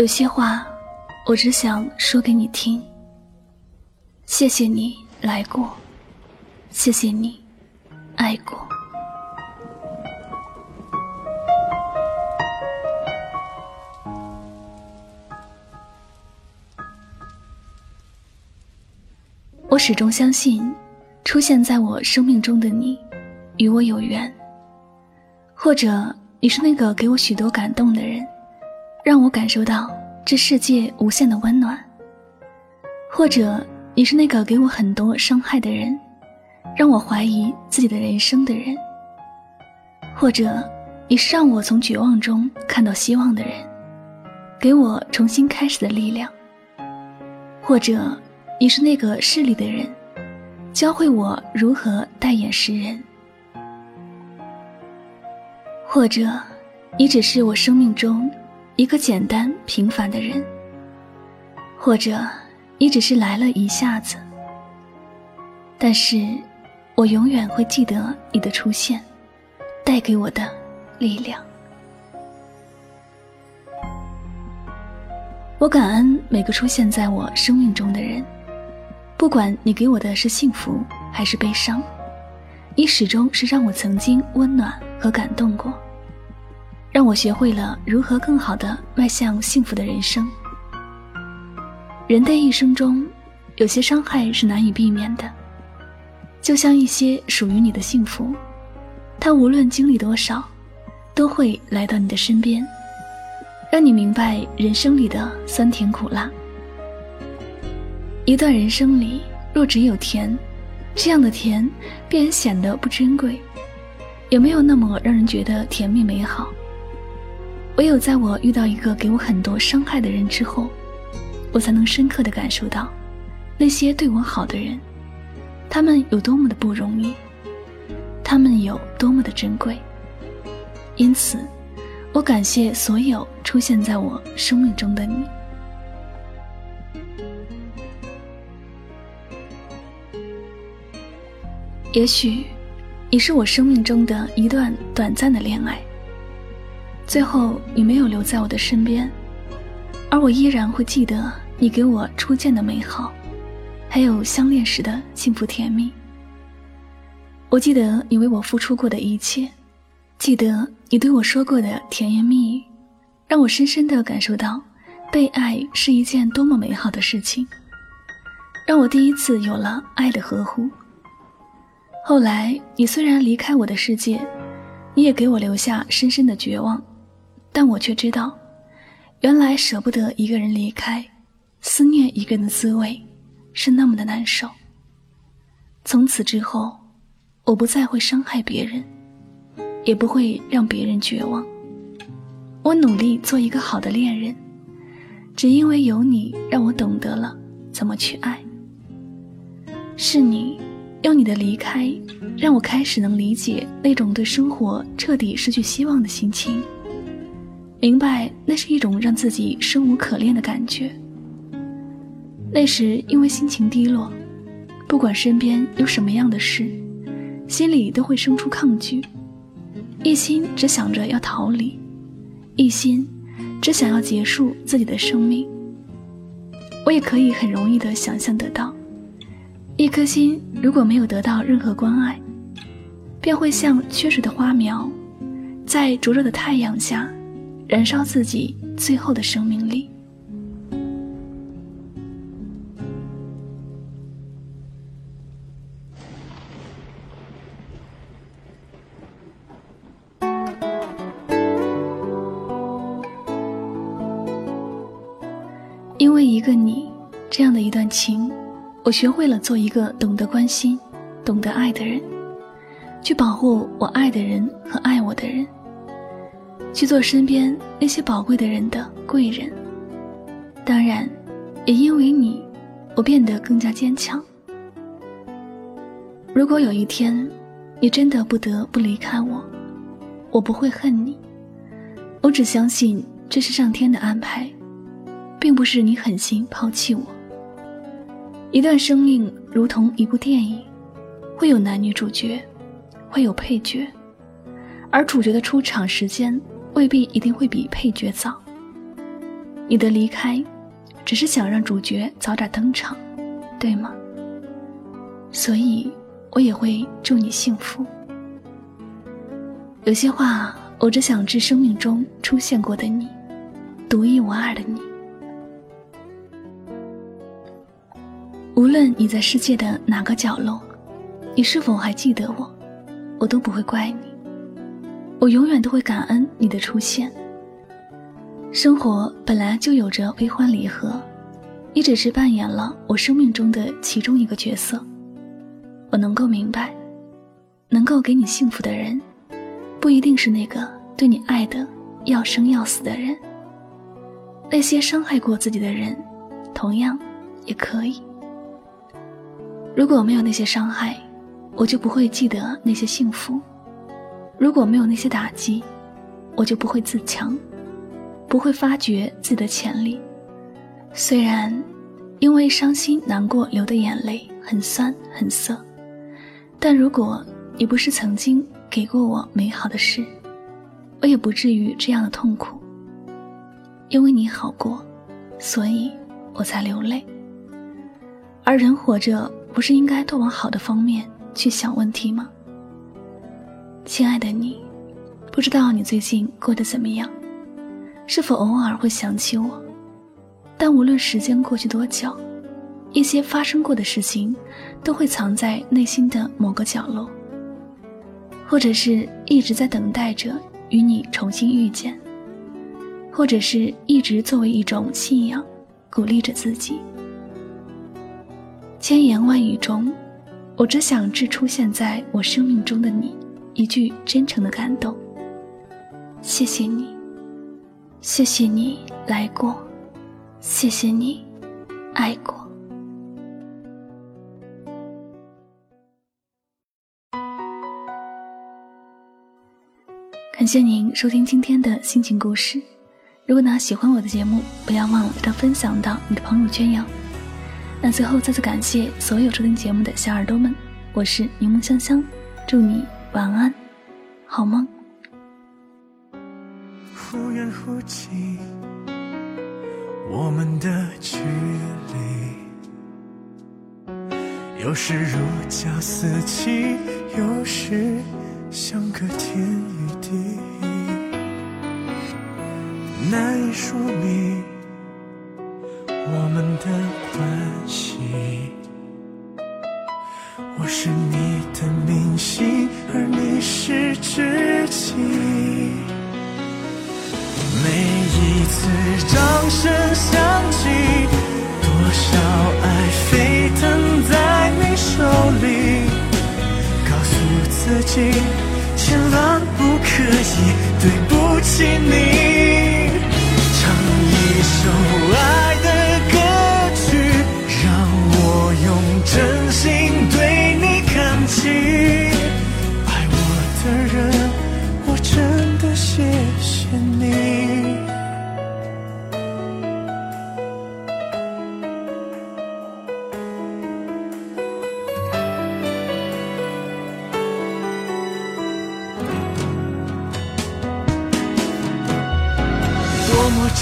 有些话，我只想说给你听。谢谢你来过，谢谢你爱过。我始终相信，出现在我生命中的你，与我有缘。或者，你是那个给我许多感动的人。让我感受到这世界无限的温暖。或者你是那个给我很多伤害的人，让我怀疑自己的人生的人。或者你是让我从绝望中看到希望的人，给我重新开始的力量。或者你是那个势利的人，教会我如何戴眼识人。或者你只是我生命中。一个简单平凡的人，或者你只是来了一下子，但是我永远会记得你的出现带给我的力量。我感恩每个出现在我生命中的人，不管你给我的是幸福还是悲伤，你始终是让我曾经温暖和感动过。让我学会了如何更好的迈向幸福的人生。人的一生中，有些伤害是难以避免的，就像一些属于你的幸福，它无论经历多少，都会来到你的身边，让你明白人生里的酸甜苦辣。一段人生里，若只有甜，这样的甜便显得不珍贵，也没有那么让人觉得甜蜜美好。唯有在我遇到一个给我很多伤害的人之后，我才能深刻的感受到，那些对我好的人，他们有多么的不容易，他们有多么的珍贵。因此，我感谢所有出现在我生命中的你。也许，你是我生命中的一段短暂的恋爱。最后，你没有留在我的身边，而我依然会记得你给我初见的美好，还有相恋时的幸福甜蜜。我记得你为我付出过的一切，记得你对我说过的甜言蜜语，让我深深的感受到被爱是一件多么美好的事情，让我第一次有了爱的呵护。后来，你虽然离开我的世界，你也给我留下深深的绝望。但我却知道，原来舍不得一个人离开，思念一个人的滋味，是那么的难受。从此之后，我不再会伤害别人，也不会让别人绝望。我努力做一个好的恋人，只因为有你，让我懂得了怎么去爱。是你，用你的离开，让我开始能理解那种对生活彻底失去希望的心情。明白，那是一种让自己生无可恋的感觉。那时因为心情低落，不管身边有什么样的事，心里都会生出抗拒，一心只想着要逃离，一心只想要结束自己的生命。我也可以很容易的想象得到，一颗心如果没有得到任何关爱，便会像缺水的花苗，在灼热的太阳下。燃烧自己最后的生命力。因为一个你这样的一段情我学会了做一个懂得关心懂得爱的人去保护我爱的人和爱我的人。去做身边那些宝贵的人的贵人。当然，也因为你，我变得更加坚强。如果有一天，你真的不得不离开我，我不会恨你。我只相信这是上天的安排，并不是你狠心抛弃我。一段生命如同一部电影，会有男女主角，会有配角，而主角的出场时间未必一定会比配角早。你的离开，只是想让主角早点登场，对吗？所以。我也会祝你幸福。有些话，我只想致生命中出现过的你，独一无二的你。无论你在世界的哪个角落，你是否还记得我，我都不会怪你。我永远都会感恩你的出现。生活本来就有着悲欢离合，你只是扮演了我生命中的其中一个角色。我能够明白，能够给你幸福的人，不一定是那个对你爱的要生要死的人。那些伤害过自己的人，同样也可以。如果没有那些伤害，我就不会记得那些幸福；如果没有那些打击，我就不会自强，不会发掘自己的潜力。虽然因为伤心难过流的眼泪很酸很涩。但如果你不是曾经给过我美好的事，我也不至于这样的痛苦。因为你好过，所以我才流泪。而人活着，不是应该多往好的方面去想问题吗？亲爱的你，不知道你最近过得怎么样，是否偶尔会想起我？但无论时间过去多久。一些发生过的事情，都会藏在内心的某个角落，或者是一直在等待着与你重新遇见，或者是一直作为一种信仰，鼓励着自己。千言万语中，我只想致出现在我生命中的你一句真诚的感动。谢谢你，谢谢你来过，谢谢你爱过。感谢您收听今天的心情故事。如果呢喜欢我的节目，不要忘了将它分享到你的朋友圈哟。那最后再次感谢所有收听节目的小耳朵们，我是柠檬香香，祝你晚安，好梦。忽远忽近，我们的距离，有时如胶似漆，有时相隔天与地，难以说明我们的关系。是你的明星，而你是知己。每一次掌声响起，多少爱沸腾在你手里，告诉自己。千万不可以对不起你，唱一首爱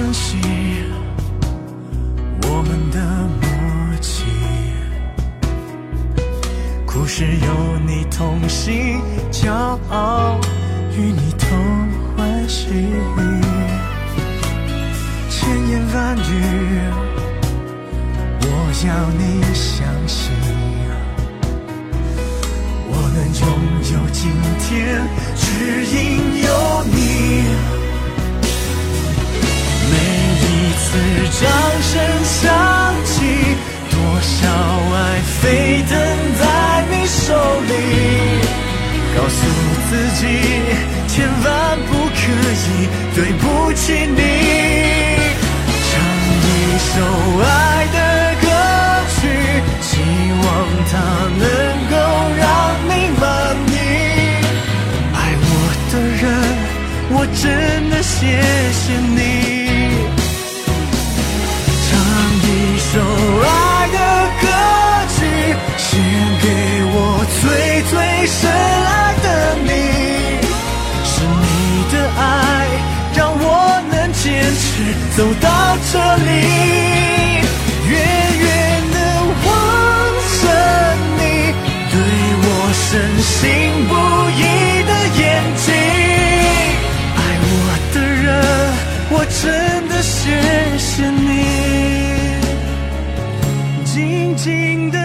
珍惜我们的默契，故事有你同行，骄傲与你同欢喜。千言万语，我要你相信，我能拥有今天，只因有你。自己，千万不可以对不起你。唱一首爱能坚持走到这里。远远的望着你，对我深信不疑的眼睛。爱我的人，我真的谢谢你。静静的